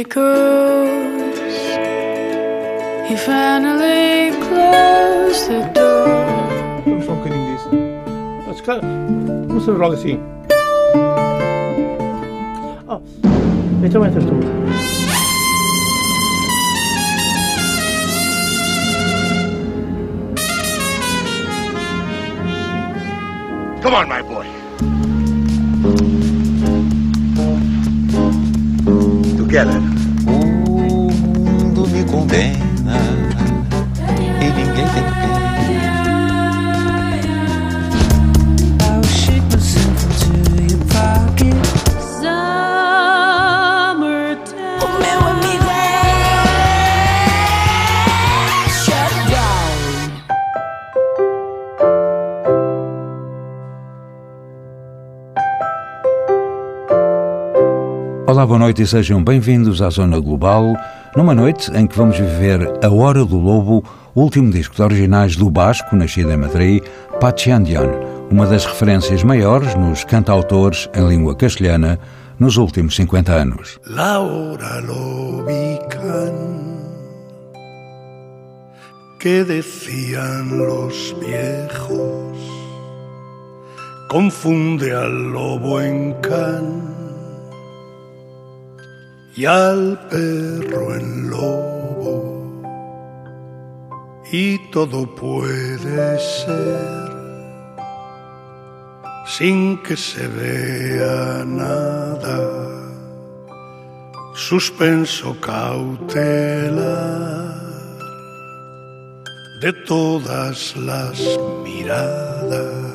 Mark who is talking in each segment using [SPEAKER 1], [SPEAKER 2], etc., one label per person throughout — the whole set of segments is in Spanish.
[SPEAKER 1] echoes. He finally closed the door.
[SPEAKER 2] I'm fucking this. That's kind of. What's the wrong scene? Oh, it's a winter tour.
[SPEAKER 3] Come on, my boy. Together.
[SPEAKER 4] Olá, boa noite e sejam bem-vindos à Zona Global, numa noite em que vamos viver A Hora do Lobo, o último disco de originais do Basco, nascido em Madrid, Pachiandian, uma das referências maiores nos cantautores em língua castelhana nos últimos 50 anos.
[SPEAKER 5] La hora lo ubican. ¿Qué decían los viejos? Confunde al lobo en can y al perro en lobo. Y todo puede ser sin que se vea nada. Suspenso cautelar de todas las miradas.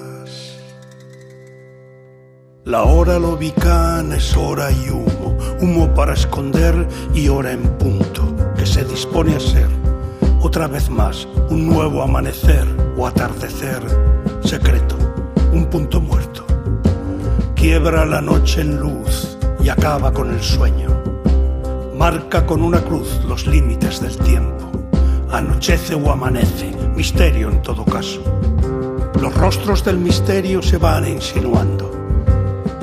[SPEAKER 5] La hora lobicana es hora y humo, humo para esconder y hora en punto, que se dispone a ser otra vez más un nuevo amanecer o atardecer secreto, un punto muerto. Quiebra la noche en luz y acaba con el sueño. Marca con una cruz los límites del tiempo. Anochece o amanece, misterio en todo caso. Los rostros del misterio se van insinuando.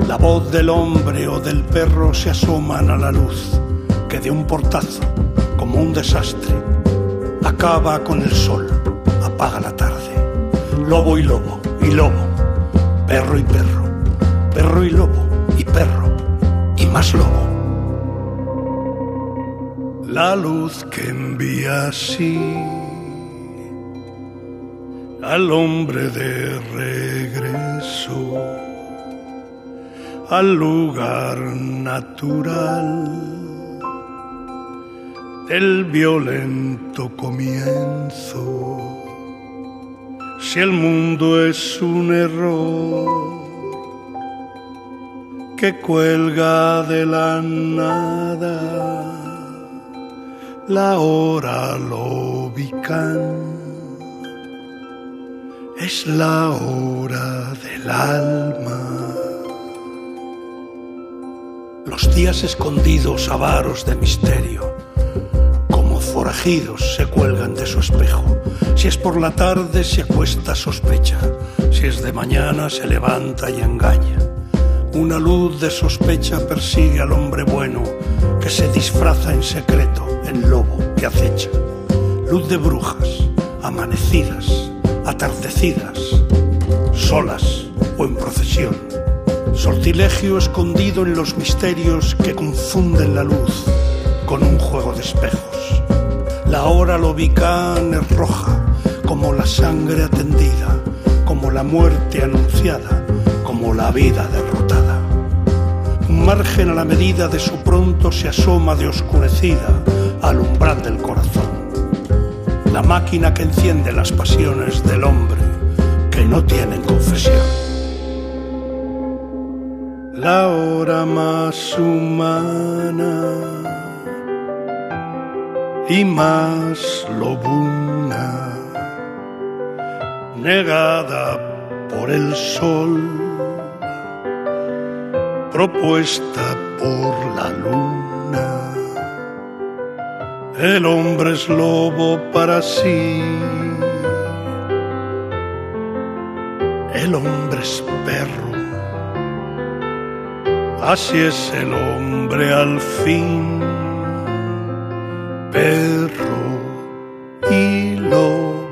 [SPEAKER 5] La voz del hombre o del perro se asoman a la luz, que de un portazo, como un desastre, acaba con el sol, apaga la tarde. Lobo y lobo, y lobo, perro y perro, perro y lobo, y perro, y más lobo. La luz que envía así al hombre de regreso al lugar natural del violento comienzo. Si el mundo es un error que cuelga de la nada, la hora lo ubican. Es la hora del alma. Los días escondidos, avaros de misterio, como forajidos se cuelgan de su espejo. Si es por la tarde se acuesta sospecha, si es de mañana se levanta y engaña. Una luz de sospecha persigue al hombre bueno que se disfraza en secreto en lobo que acecha. Luz de brujas, amanecidas, atardecidas, solas o en procesión sortilegio escondido en los misterios que confunden la luz con un juego de espejos. La hora lobicán es roja, como la sangre atendida, como la muerte anunciada, como la vida derrotada. Un margen a la medida de su pronto se asoma de oscurecida al umbral del corazón. La máquina que enciende las pasiones del hombre que no tienen confesión la hora más humana y más lobuna, negada por el sol, propuesta por la luna. El hombre es lobo para sí, el hombre es perro Así es el hombre al fin. perro y lobo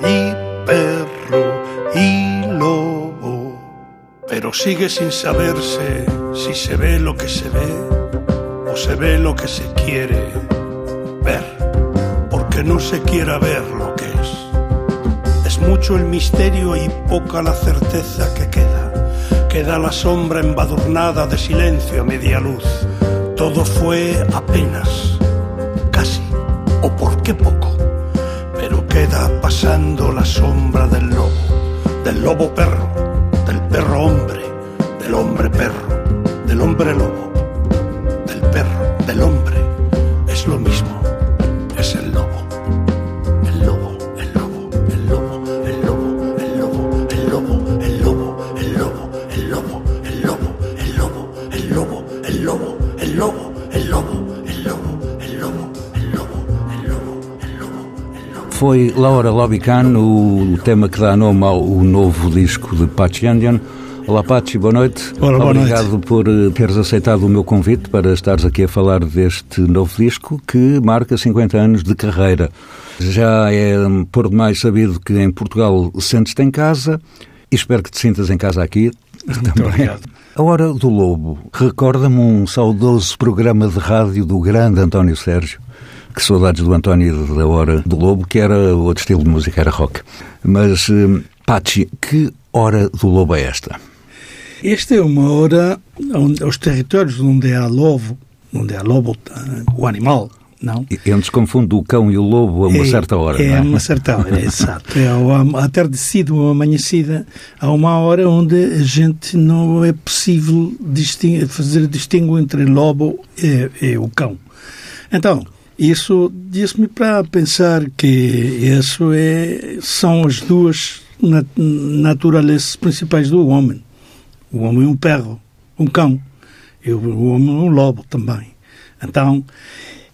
[SPEAKER 5] y perro y lobo. Pero sigue sin saberse si se ve lo que se ve o se ve lo que se quiere ver, porque no se quiera ver lo que es. Es mucho el misterio y poca la certeza que queda. Queda la sombra embadurnada de silencio a media luz. Todo fue apenas, casi, o por qué poco. Pero queda pasando la sombra del lobo, del lobo perro, del perro hombre, del hombre perro, del hombre lobo,
[SPEAKER 4] Foi Laura Lobican o tema que dá nome ao novo disco de Patch Yandian. Olá, Patch, boa noite.
[SPEAKER 5] Ora, boa
[SPEAKER 4] Obrigado por eh, teres aceitado o meu convite para estares aqui a falar deste novo disco que marca 50 anos de carreira. Já é hum, por demais sabido que em Portugal sentes-te em casa e espero que te sintas em casa aqui. Muito
[SPEAKER 5] obrigado.
[SPEAKER 4] A Hora do Lobo recorda-me um saudoso programa de rádio do grande António Sérgio. Que saudades do António da Hora do Lobo, que era outro estilo de música, era rock. Mas, hum, Pachi, que Hora do Lobo é esta?
[SPEAKER 2] Esta é uma hora onde os territórios onde há lobo, onde há lobo, o animal, não?
[SPEAKER 4] Eu não confundo o cão e o lobo a uma
[SPEAKER 2] é,
[SPEAKER 4] certa hora.
[SPEAKER 2] É,
[SPEAKER 4] não
[SPEAKER 2] a uma certa hora, é, exato. É ao atardecido ou amanhecida, há uma hora onde a gente não é possível fazer distingo entre lobo e, e o cão. Então, isso diz-me para pensar que isso é, são as duas nat naturezas principais do homem. O homem é um perro, um cão, e o o homem é um lobo também. Então,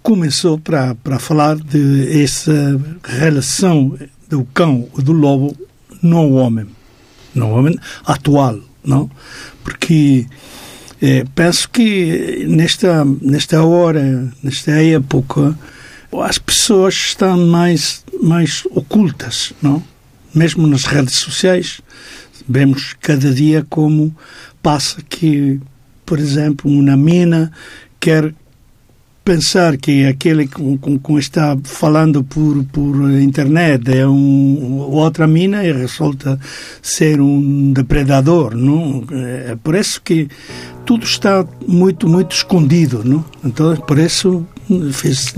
[SPEAKER 2] começou para, para falar de essa relação do cão e do lobo no homem, no homem atual, não? Porque eh, penso que nesta, nesta hora, nesta época, as pessoas estão mais, mais ocultas, não? Mesmo nas redes sociais, vemos cada dia como passa que, por exemplo, uma mina quer pensar que aquele com, com, com está falando por, por internet é um, outra mina e resulta ser um depredador, não? É por isso que tudo está muito, muito escondido, não? Então, por isso fiz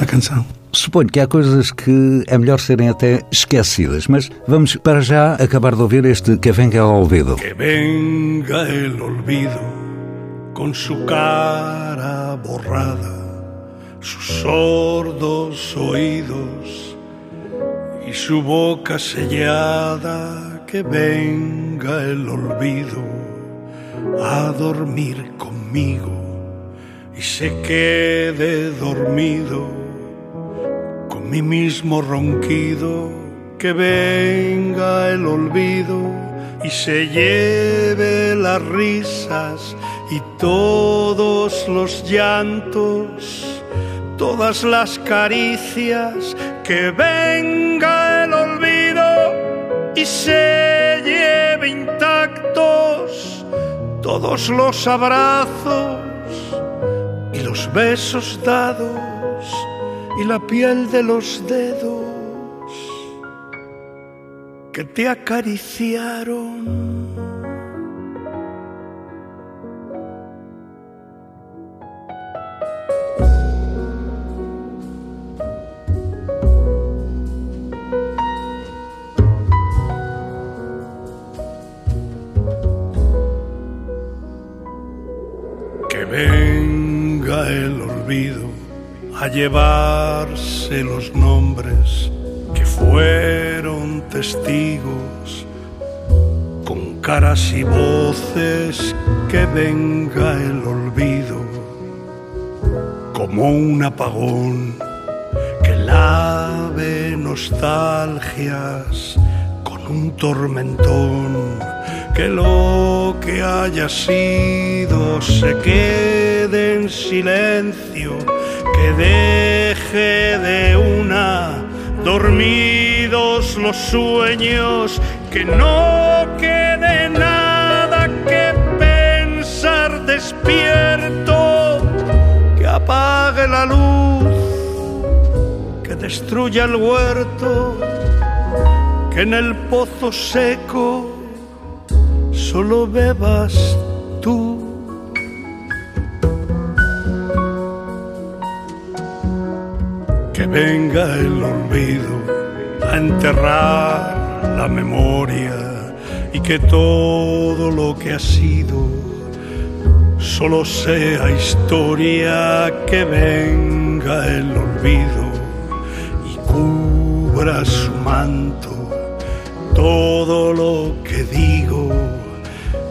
[SPEAKER 2] a canção.
[SPEAKER 4] Suponho que há coisas que é melhor serem até esquecidas, mas vamos para já acabar de ouvir este Que Venga ao Ouvido.
[SPEAKER 5] Que venga el olvido con su cara borrada, sus sordos oídos y su boca sellada. Que venga el olvido a dormir conmigo y se quede dormido con mi mismo ronquido. Que venga el olvido y se lleve las risas y todos los llantos, todas las caricias, que venga el olvido y se lleve intactos todos los abrazos y los besos dados y la piel de los dedos que te acariciaron. Llevarse los nombres que fueron testigos con caras y voces que venga el olvido como un apagón que lave nostalgias con un tormentón que lo que haya sido se quede en silencio deje de una dormidos los sueños, que no quede nada que pensar despierto, que apague la luz, que destruya el huerto, que en el pozo seco solo bebas tú. Venga el olvido a enterrar la memoria y que todo lo que ha sido solo sea historia. Que venga el olvido y cubra su manto todo lo que digo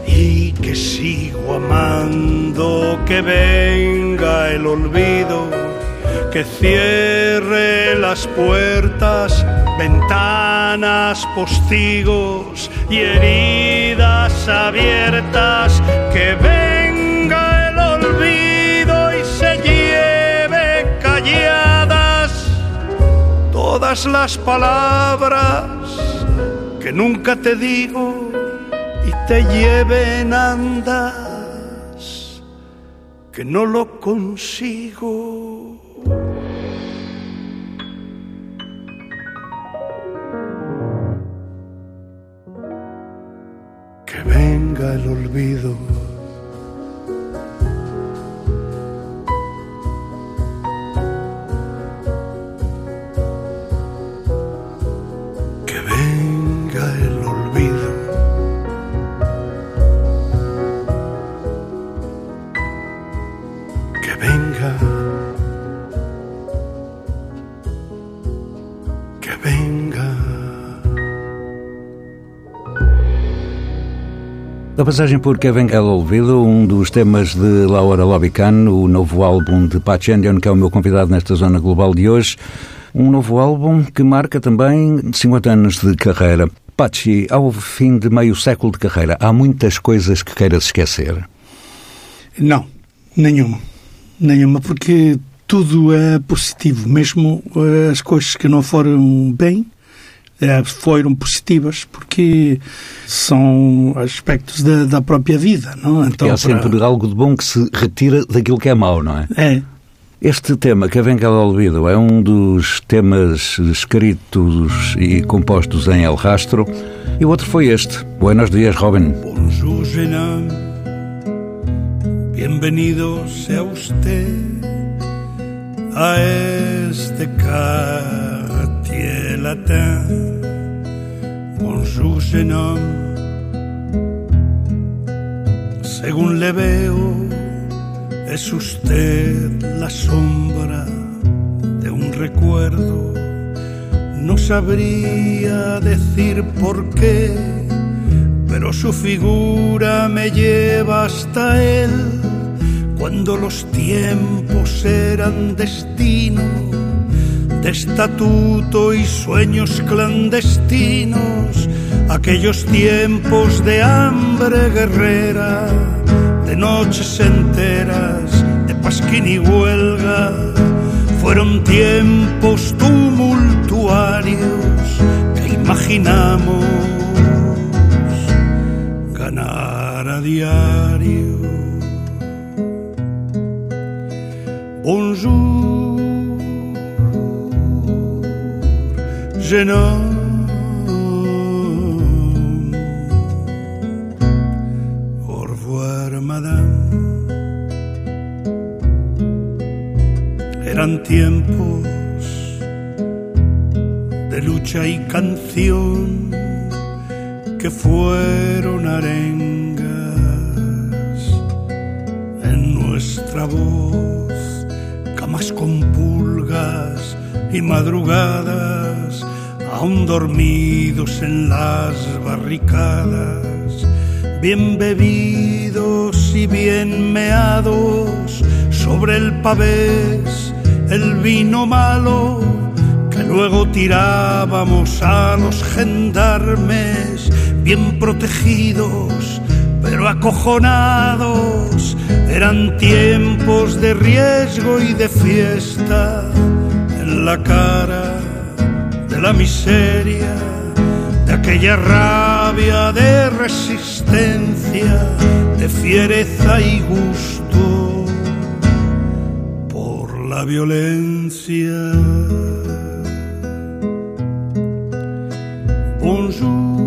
[SPEAKER 5] y que sigo amando, que venga el olvido, que cierre las puertas, ventanas, postigos y heridas abiertas, que venga el olvido y se lleve calladas todas las palabras que nunca te digo y te lleven andas, que no lo consigo. Venga el olvido.
[SPEAKER 4] Da passagem por Kevin El Olvido, um dos temas de Laura Lobican, o novo álbum de Patch Endion, que é o meu convidado nesta zona global de hoje. Um novo álbum que marca também 50 anos de carreira. Pachi, ao fim de meio século de carreira, há muitas coisas que queiras esquecer.
[SPEAKER 2] Não, nenhuma. Nenhuma, porque tudo é positivo. Mesmo eh, as coisas que não foram bem foram positivas, porque são aspectos da, da própria vida. Não?
[SPEAKER 4] Então, há sempre algo de bom que se retira daquilo que é mau, não é?
[SPEAKER 2] É.
[SPEAKER 4] Este tema, que vem Ela Olvido, é um dos temas escritos e compostos em El Rastro. E o outro foi este. Buenos dias, Robin.
[SPEAKER 5] Bonjour, homme. Bienvenido sea usted a este quartier latin. Bonjour, jeune homme. Según le veo, es usted la sombra de un recuerdo. No sabría decir por qué, pero su figura me lleva hasta él. Cuando los tiempos eran destino, de estatuto y sueños clandestinos, aquellos tiempos de hambre guerrera, de noches enteras, de pasquín y huelga, fueron tiempos tumultuarios que imaginamos ganar a diario. Homme. Au revoir, madame. Eran tiempos de lucha y canción que fueron arengas en nuestra voz, camas con pulgas y madrugadas, aún dormidos en las barricadas, bien bebidos y bien meados sobre el pavés, el vino malo que luego tirábamos a los gendarmes, bien protegidos, pero acojonados Eran tiempos de riesgo y de fiesta en la cara la miseria, de aquella rabia de resistencia, de fiereza y gusto por la violencia. Bonjour,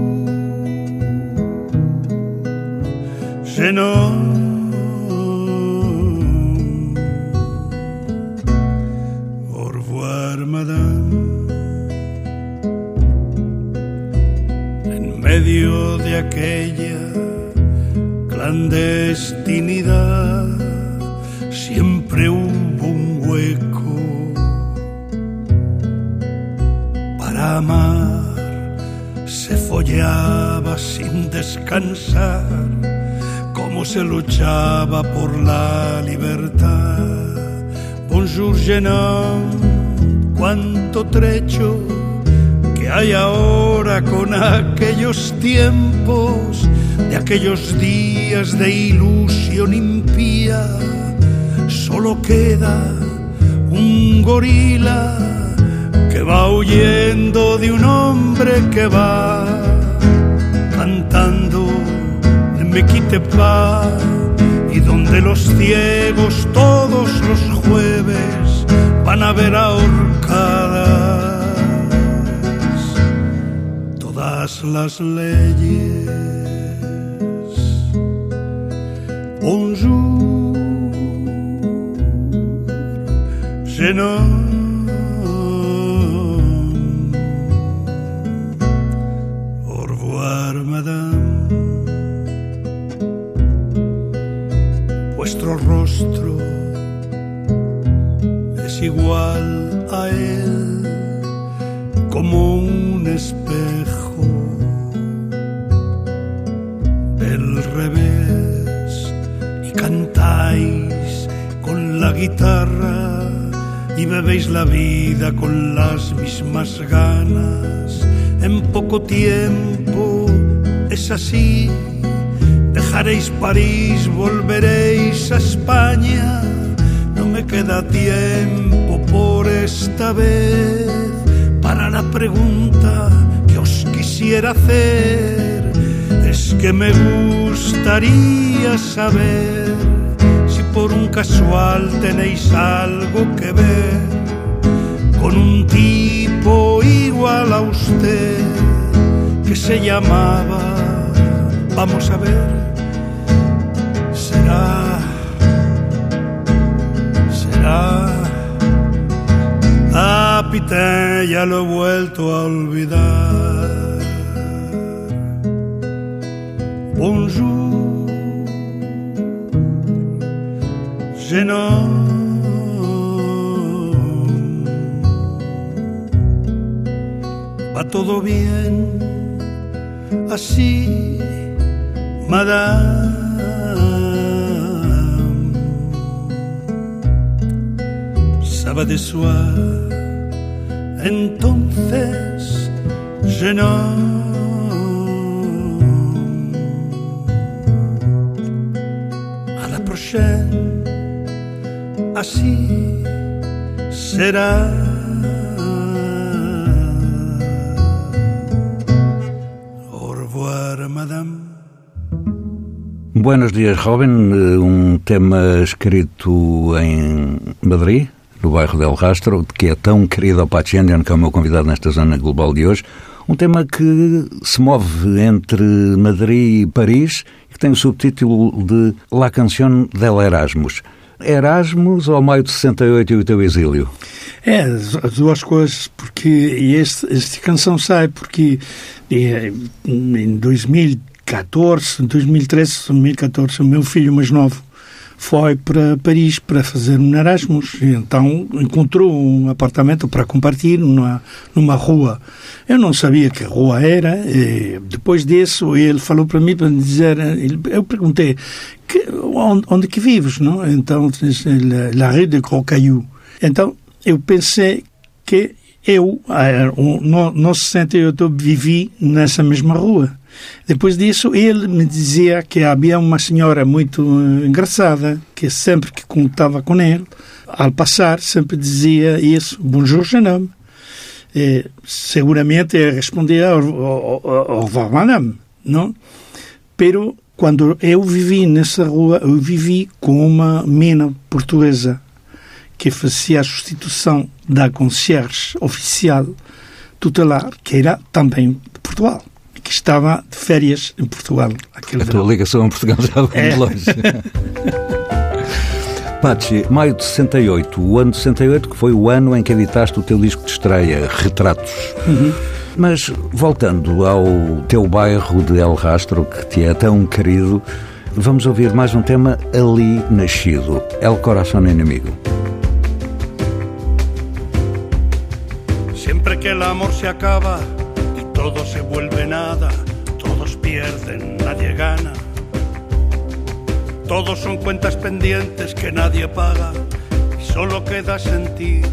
[SPEAKER 5] se luchaba por la libertad. Bonjour, homme, cuánto trecho que hay ahora con aquellos tiempos, de aquellos días de ilusión impía. Solo queda un gorila que va huyendo de un hombre que va me quite pa y donde los ciegos todos los jueves van a ver ahorcadas todas las leyes. Bonjour. Es igual a él como un espejo del revés y cantáis con la guitarra y bebéis la vida con las mismas ganas. En poco tiempo es así. Dejaréis París, volveréis a España. No me queda tiempo por esta vez para la pregunta que os quisiera hacer. Es que me gustaría saber si por un casual tenéis algo que ver con un tipo igual a usted que se llamaba, vamos a ver, Pité, ya lo he vuelto a olvidar. Bonjour, jeune homme. va todo bien así, madame. De soi, entonces, jeune. À la prochaine, así será. Au revoir, madame.
[SPEAKER 4] Buenos dias, Robin. Eh, Um tema escrito em Madrid, no bairro del Rastro, que é tão querido ao Pachendian, que é o meu convidado nesta zona global de hoje. Um tema que se move entre Madrid e Paris e que tem o subtítulo de La Canción del Erasmus. Erasmus ao maio de 68 e o teu exílio?
[SPEAKER 2] É, as as duas coisas, porque este, esta canção sai porque eh, em 2014, 2013, 2014, o meu filho mais novo foi para Paris para fazer um Erasmus e então encontrou um apartamento para compartilhar numa, numa rua. Eu não sabia que rua era depois disso ele falou para mim para me dizer, eu perguntei que, onde, onde que vives, não? Então la rue de Gros Caillou. Então eu pensei que eu, um, no, no 68, vivi nessa mesma rua. Depois disso, ele me dizia que havia uma senhora muito eh, engraçada, que sempre que contava com ele, ao passar, sempre dizia isso, bonjour, jeune homme. E, seguramente ele respondia au revoir, madame, não? Pero quando eu vivi nessa rua, eu vivi com uma mina portuguesa que fazia a substituição da concierge oficial tutelar, que era também de Portugal, que estava de férias em Portugal. Aquele
[SPEAKER 4] A tua
[SPEAKER 2] verão.
[SPEAKER 4] ligação a Portugal já vem de
[SPEAKER 2] É.
[SPEAKER 4] longe. Pachi, maio de 68, o ano de 68 que foi o ano em que editaste o teu disco de estreia, Retratos. Mas voltando ao teu bairro de El Rastro, que te é tão querido, vamos ouvir mais um tema ali nascido, El Corazón Enemigo.
[SPEAKER 5] Siempre que el amor se acaba y todo se vuelve nada, todos pierden, nadie gana. Todos son cuentas pendientes que nadie paga y solo queda sentir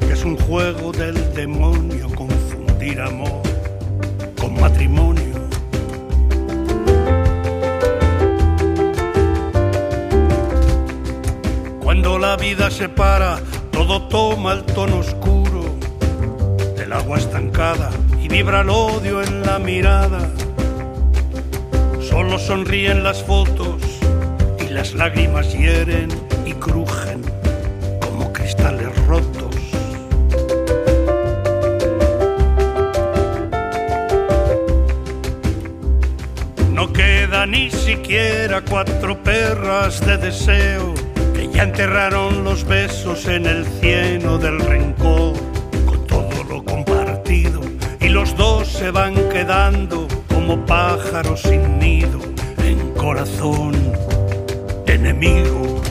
[SPEAKER 5] que es un juego del demonio confundir amor con matrimonio. Cuando la vida se para, todo toma el tono oscuro del agua estancada y vibra el odio en la mirada. Solo sonríen las fotos y las lágrimas hieren y crujen como cristales rotos. No queda ni siquiera cuatro perras de deseo que ya enterraron los besos en el cieno del rencor los dos se van quedando como pájaros sin nido en corazón enemigo.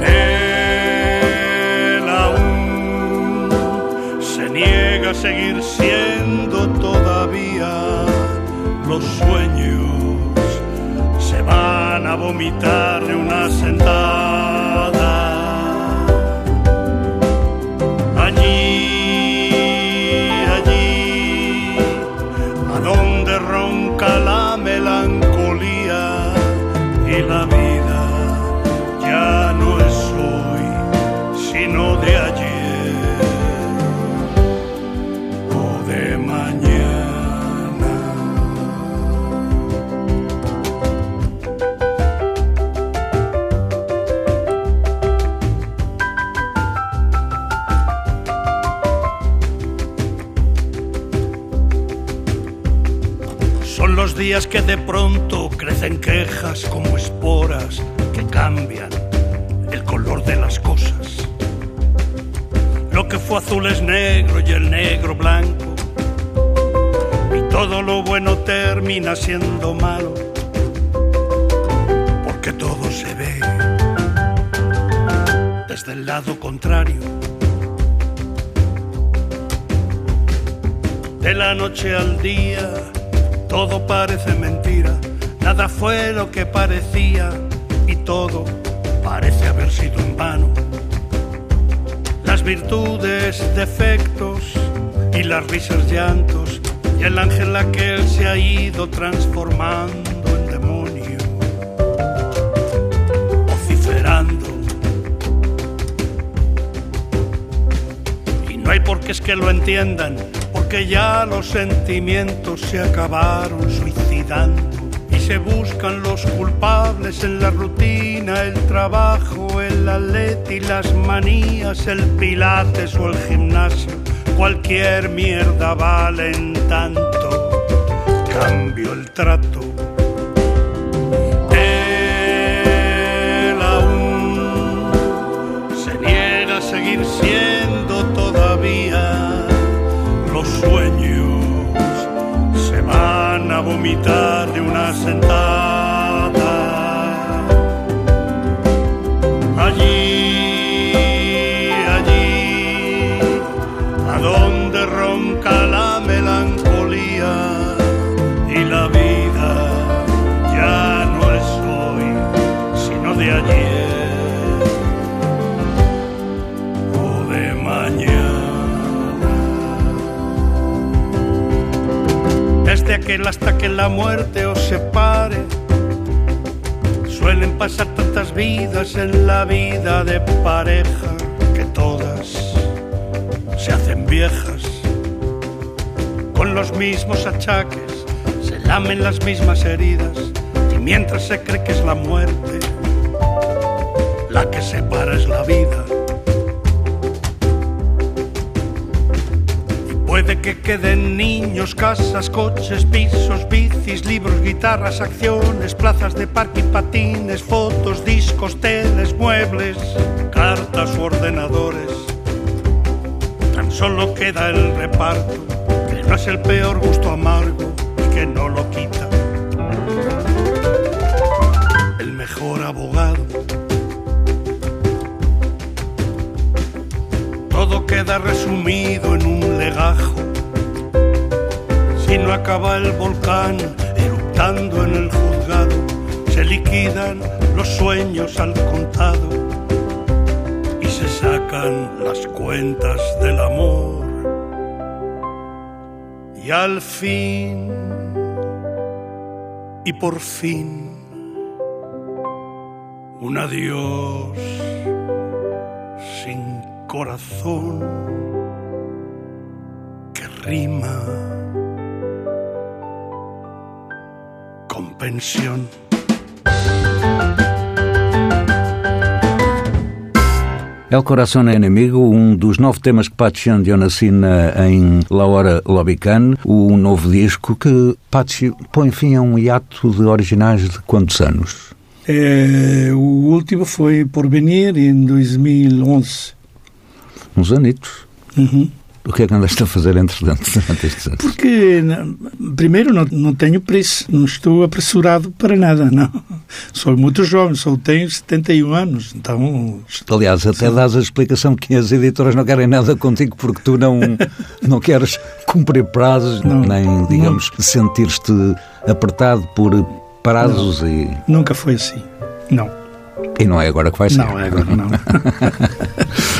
[SPEAKER 5] Él aún se niega a seguir siendo todavía los sueños se van a vomitar de una sentada. Que de pronto crecen quejas como esporas que cambian el color de las cosas. Lo que fue azul es negro y el negro blanco. Y todo lo bueno termina siendo malo. Porque todo se ve desde el lado contrario. De la noche al día, todo parece mentira, nada fue lo que parecía y todo parece haber sido en vano. Las virtudes, defectos y las risas, llantos y el ángel aquel se ha ido transformando en demonio, vociferando. Y no hay por qué es que lo entiendan, porque ya los sentimientos se acabaron suicidando y se buscan los culpables en la rutina, el trabajo, el atleti, las manías, el pilates o el gimnasio. Cualquier mierda vale en tanto. Cambio el trato. Vomitar de una sentada hasta que la muerte os separe. Suelen pasar tantas vidas en la vida de pareja que todas se hacen viejas con los mismos achaques, se lamen las mismas heridas y mientras se cree que es la muerte, la que separa es la vida. Que queden niños, casas, coches, pisos, bicis, libros, guitarras, acciones, plazas de parque y patines, fotos, discos, teles, muebles, cartas u ordenadores. Tan solo queda el reparto, que no es el peor gusto amargo y que no lo quita. El mejor abogado. Todo queda resumido en un legajo. Si no acaba el volcán eruptando en el juzgado, se liquidan los sueños al contado y se sacan las cuentas del amor. Y al fin, y por fin, un adiós sin corazón que rima con pensión.
[SPEAKER 4] El Coração Enemigo, um dos nove temas que Patsy Andion assina em La Hora Lobican, o novo disco que Patsy põe fim a um hiato de originais de quantos anos?
[SPEAKER 2] É, o último foi Por Venir em 2011.
[SPEAKER 4] Uns anitos.
[SPEAKER 2] Uhum.
[SPEAKER 4] O que é que andaste a fazer entretanto durante estes anos?
[SPEAKER 2] Porque, não, primeiro, não, não tenho pressa, não estou apressurado para nada, não. Sou muito jovem, só tenho 71 anos, então...
[SPEAKER 4] Aliás, até dás a explicação que as editoras não querem nada contigo porque tu não, não queres cumprir prazos,
[SPEAKER 2] Não,
[SPEAKER 4] nem, digamos, sentir-te apertado por prazos e,
[SPEAKER 2] Nunca foi assim. Não,
[SPEAKER 4] e não é agora que vai ser.
[SPEAKER 2] não, é agora não.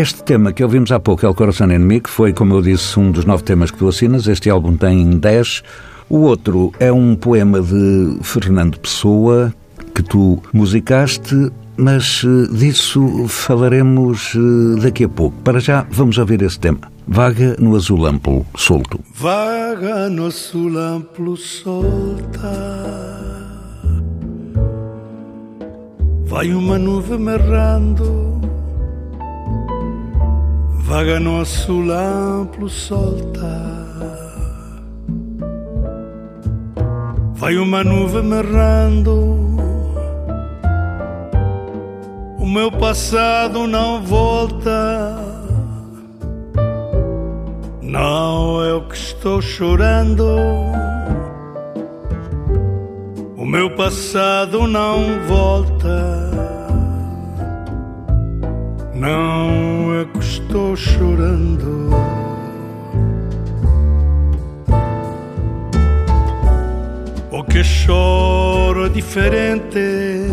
[SPEAKER 4] Este tema que ouvimos há pouco, El Coração Enemigo, foi, como eu disse, um dos nove temas que tu assinas. Este álbum tem dez. O outro é um poema de Fernando Pessoa, que tu musicaste, mas eh, disso falaremos eh, daqui a pouco. Para já, vamos ouvir esse tema. Vaga no azul amplo, solto.
[SPEAKER 5] Vaga no azul amplo solta. Vai uma nuvem merrando. Vaga no azul amplo solta. Vai uma nuvem merrando. O meu passado não volta. Não é o que estou chorando. O meu passado não volta. Não é que estou chorando. O que choro é diferente.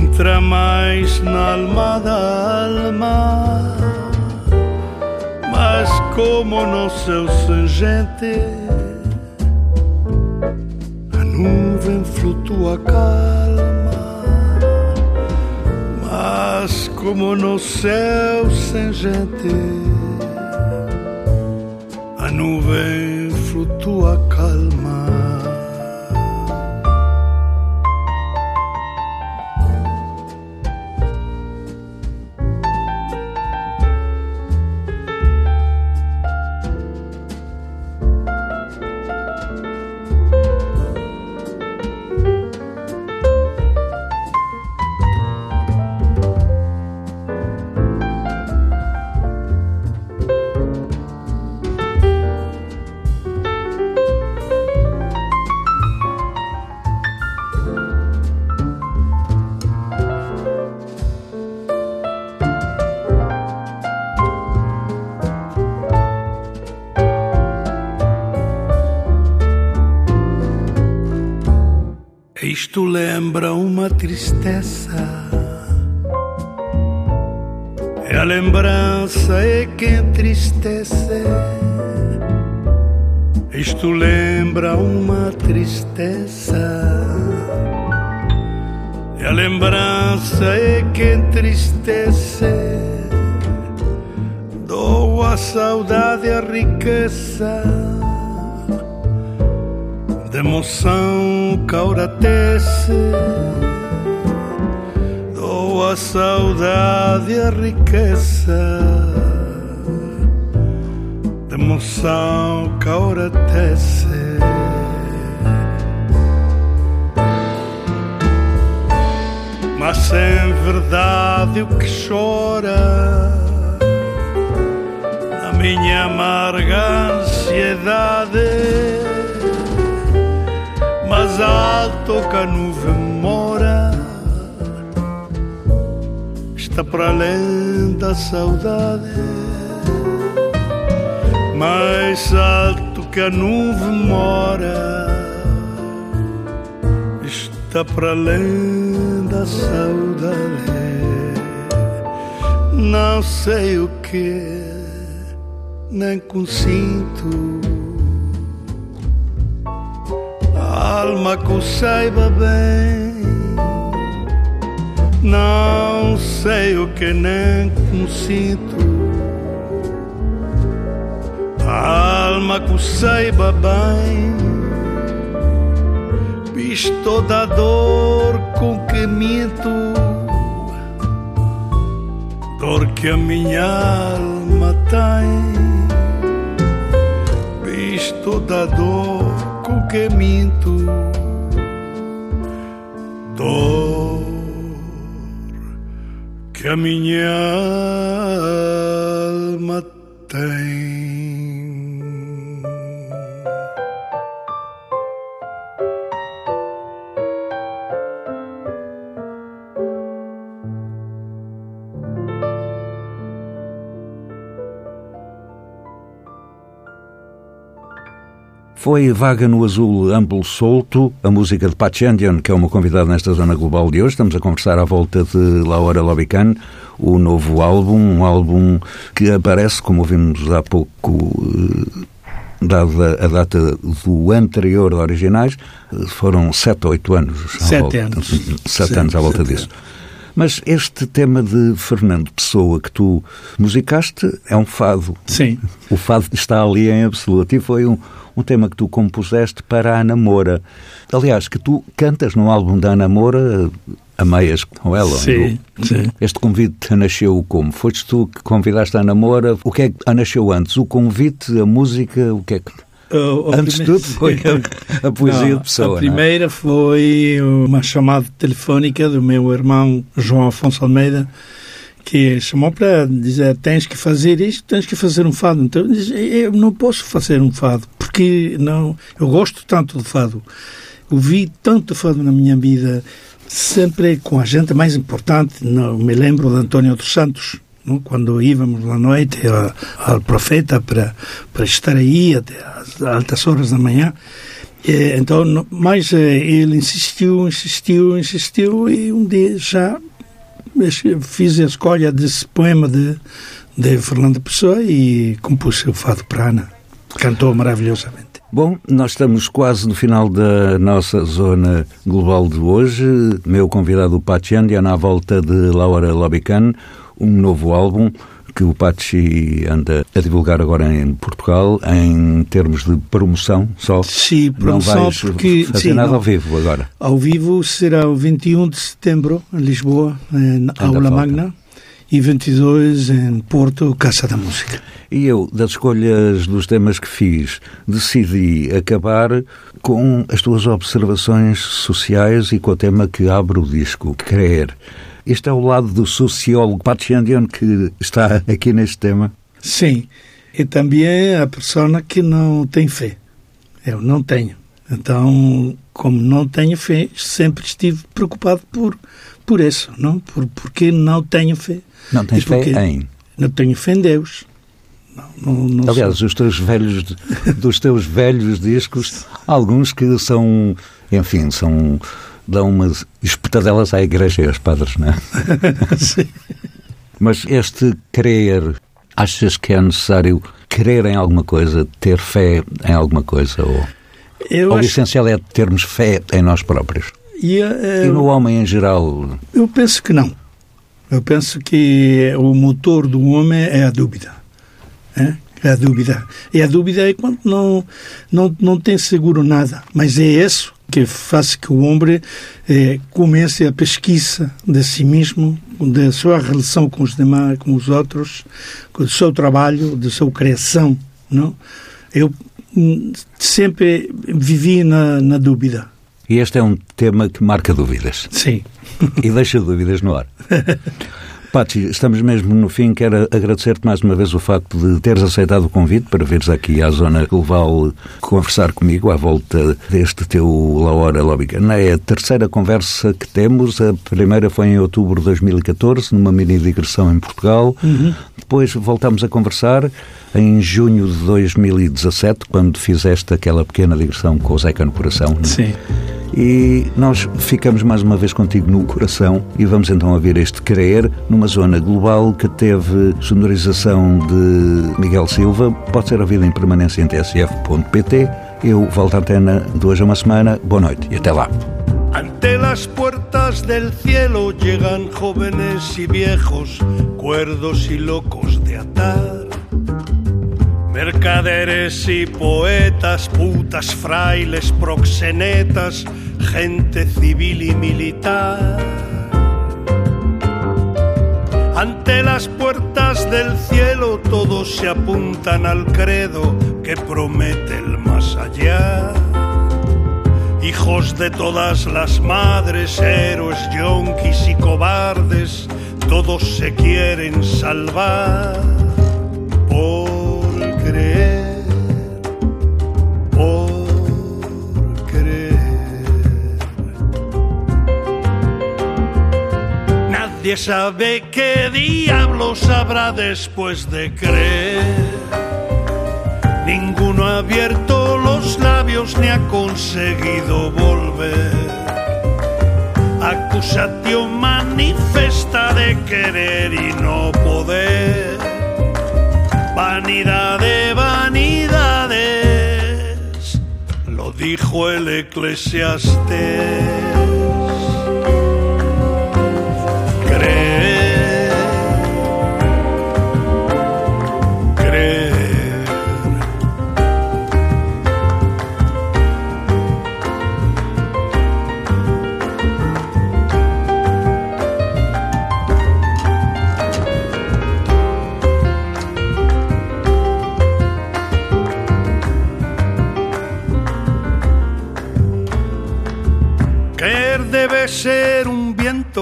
[SPEAKER 5] Entra mais na alma da alma. Mas como no céu sem gente, a nuvem flutua calma. Mas como no céu sem gente, a nuvem flutua calma. Isto lembra uma tristeza. É a lembrança é que entristece. Isto lembra uma tristeza. E a lembrança é que entristece. Dou a saudade a riqueza de emoção que ora tece. Dou a saudade a riqueza de emoção que ora tece. Mas em verdade o que chora na minha amarga ansiedade alto que a nuvem mora está para além da saudade. Mais alto que a nuvem mora. Está para além da saudade. Não sei o que nem consinto alma que o saiba bem. Não sei o que nem consinto. Alma que o saiba bem. Visto da dor com que minto. Dor que a minha alma tem. Visto da dor com que minto dor que a minha alma tem.
[SPEAKER 4] Foi Vaga no Azul Amplo Solto, a música de Pachandian, que é uma convidada nesta zona global de hoje. Estamos a conversar à volta de Laura Lobican, o novo álbum, um álbum que aparece, como ouvimos há pouco, eh, dada a data do anterior de originais, eh, foram sete ou oito anos.
[SPEAKER 2] Sete
[SPEAKER 4] volta.
[SPEAKER 2] anos.
[SPEAKER 4] Sete
[SPEAKER 2] Sim,
[SPEAKER 4] anos à volta
[SPEAKER 2] sete
[SPEAKER 4] disso. Mas este tema de Fernando Pessoa que tu musicaste é um fado.
[SPEAKER 2] Sim.
[SPEAKER 4] O fado está ali em absoluto e foi um, um tema que tu compuseste para a Namora. Aliás, que tu cantas no álbum da Namora a meias com ela.
[SPEAKER 2] Sim,
[SPEAKER 4] não?
[SPEAKER 2] sim.
[SPEAKER 4] Este convite nasceu como? Foste tu que convidaste a Namora? O que é que nasceu antes? O convite, a música, o que é que...
[SPEAKER 2] O- o
[SPEAKER 4] Antes de
[SPEAKER 2] primeiro-
[SPEAKER 4] tudo foi a, a poesia
[SPEAKER 2] Não,
[SPEAKER 4] de pessoa.
[SPEAKER 2] A
[SPEAKER 4] é?
[SPEAKER 2] primeira foi uma chamada telefónica do meu irmão João Afonso Almeida, que chamou para dizer: tens que fazer isto, tens que fazer um fado. Então eu disse, eu não posso fazer um fado, porque não, eu gosto tanto do fado. Ouvi tanto fado na minha vida, sempre com a gente mais importante. Não, me lembro de António dos Santos. Não? Quando íamos à noite ao, Profeta para, para estar aí até às altas horas da manhã, eh, então, mas eh, ele insistiu, insistiu, insistiu e um dia já fiz a escolha desse poema de, de Fernando Pessoa e compus o fado para Ana. Cantou maravilhosamente.
[SPEAKER 4] Bom, nós estamos quase no final da nossa zona global de hoje. Meu convidado, o Pachi Andian, à volta de Laura Lobican, um novo álbum que o Pachi anda a divulgar agora em Portugal, em termos de promoção só.
[SPEAKER 2] Sim,
[SPEAKER 4] Não
[SPEAKER 2] promoção
[SPEAKER 4] vais
[SPEAKER 2] porque
[SPEAKER 4] fazer
[SPEAKER 2] sim,
[SPEAKER 4] nada
[SPEAKER 2] não.
[SPEAKER 4] ao vivo agora.
[SPEAKER 2] Ao vivo será o 21 de setembro em Lisboa, na Aula
[SPEAKER 4] falta.
[SPEAKER 2] Magna, e 22 em Porto, Casa da Música.
[SPEAKER 4] E eu, das escolhas dos temas que fiz, decidi acabar com as tuas observações sociais e com o tema que abre o disco, Crer. Este é o lado do sociólogo Pachandian que está aqui neste tema.
[SPEAKER 2] Sim, e também a pessoa que não tem fé. Eu não tenho. Então, como não tenho fé, sempre estive preocupado por, por isso, não? Por, porque não tenho fé.
[SPEAKER 4] Não tens fé em.
[SPEAKER 2] Não tenho fé em Deus. Não, não, não
[SPEAKER 4] Aliás,
[SPEAKER 2] sou-
[SPEAKER 4] os teus velhos, dos teus velhos discos, alguns que são, enfim, são dão umas espetadelas à igreja e aos padres, não é?
[SPEAKER 2] Sim.
[SPEAKER 4] Mas este crer, achas que é necessário crer em alguma coisa, ter fé em alguma coisa? Ou, ou o
[SPEAKER 2] acho
[SPEAKER 4] essencial é termos fé em nós próprios?
[SPEAKER 2] e, eh,
[SPEAKER 4] E no homem em geral?
[SPEAKER 2] Eu penso que não. Eu penso que o motor do homem é a dúvida. É, é a dúvida. E a dúvida é quando não, não, não tem seguro nada. Mas é isso que faz que o homem eh, comece a pesquisa de si mesmo, da sua relação com os demais, com os outros, com o seu trabalho, da sua criação. Não? Eu hum, sempre vivi na, na dúvida.
[SPEAKER 4] E este é um tema que marca dúvidas.
[SPEAKER 2] Sim.
[SPEAKER 4] e deixa dúvidas no ar. Pachi, estamos mesmo no fim. Quero agradecer-te mais uma vez o facto de teres aceitado o convite para vires aqui à Zona Global conversar comigo à volta deste teu La Hora Lobicana. É a terceira conversa que temos. A primeira foi em outubro de 2014, numa mini digressão em Portugal. Depois voltámos a conversar em junho de 2017, quando fizeste aquela pequena digressão com o Zeca no coração. não é? E nós ficamos mais uma vez contigo no coração e vamos então ouvir este Crer numa zona global que teve sonorização de Miguel Silva. Pode ser ouvido em permanência em tsf.pt. Eu volto à antena hoje a uma semana. Boa noite e até lá.
[SPEAKER 5] Ante las puertas del cielo llegan jóvenes y viejos, cuerdos y locos de atar. Mercaderes y poetas, putas, frailes, proxenetas, gente civil y militar. Ante las puertas del cielo todos se apuntan al credo que promete el más allá. Hijos de todas las madres, héroes, yonkis y cobardes, todos se quieren salvar Nadie sabe qué diablos habrá después de creer. Ninguno ha abierto los labios ni ha conseguido volver. Acusación manifesta de querer y no poder. Vanidad de vanidades, lo dijo el eclesiastés.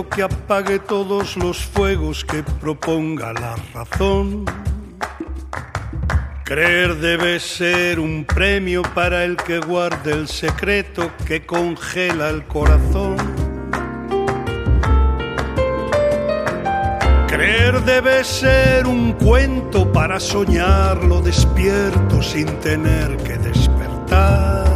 [SPEAKER 5] Que apague todos los fuegos que proponga la razón. Creer debe ser un premio para el que guarde el secreto que congela el corazón. Creer debe ser un cuento para soñarlo despierto sin tener que despertar.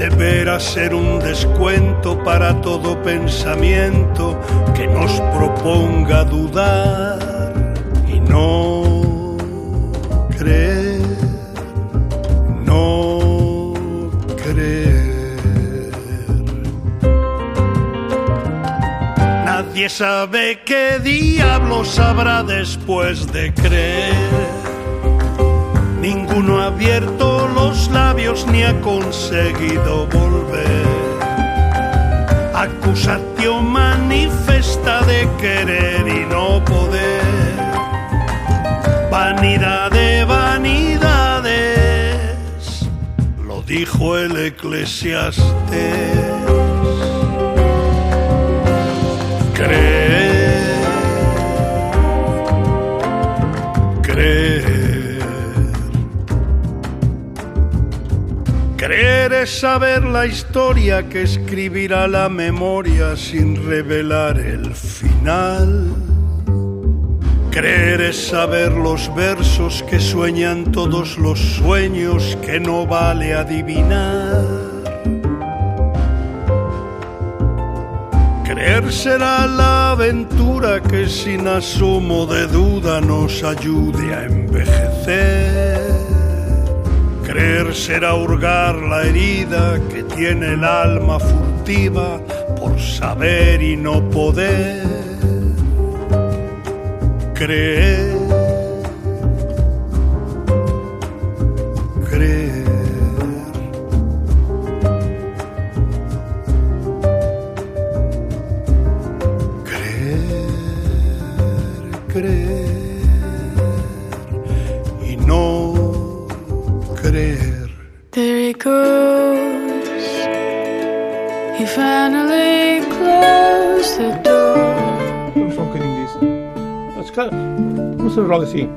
[SPEAKER 5] Deberá ser un descuento para todo pensamiento que nos proponga dudar y no creer, no creer. Nadie sabe qué diablos habrá después de creer. Ninguno ha abierto los labios ni ha conseguido volver. Acusación manifesta de querer y no poder. Vanidad de vanidades, lo dijo el eclesiastés. Creer, creer. Creer es saber la historia que escribirá la memoria sin revelar el final. Creer es saber los versos que sueñan todos los sueños que no vale adivinar. Creer será la aventura que sin asomo de duda nos ayude a envejecer. Creer será hurgar la herida que tiene el alma furtiva por saber y no poder. Creer.
[SPEAKER 6] Vamos só um bocadinho disso. Se calhar, Vamos fazer logo assim.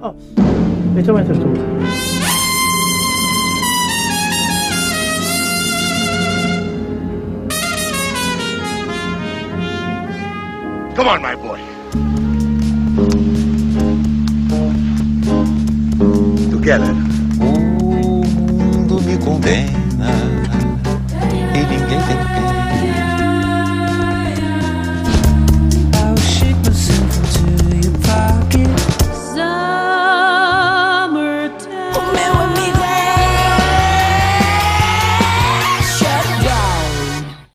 [SPEAKER 6] Ah, então entras tu.
[SPEAKER 3] Come on, my boy. Together.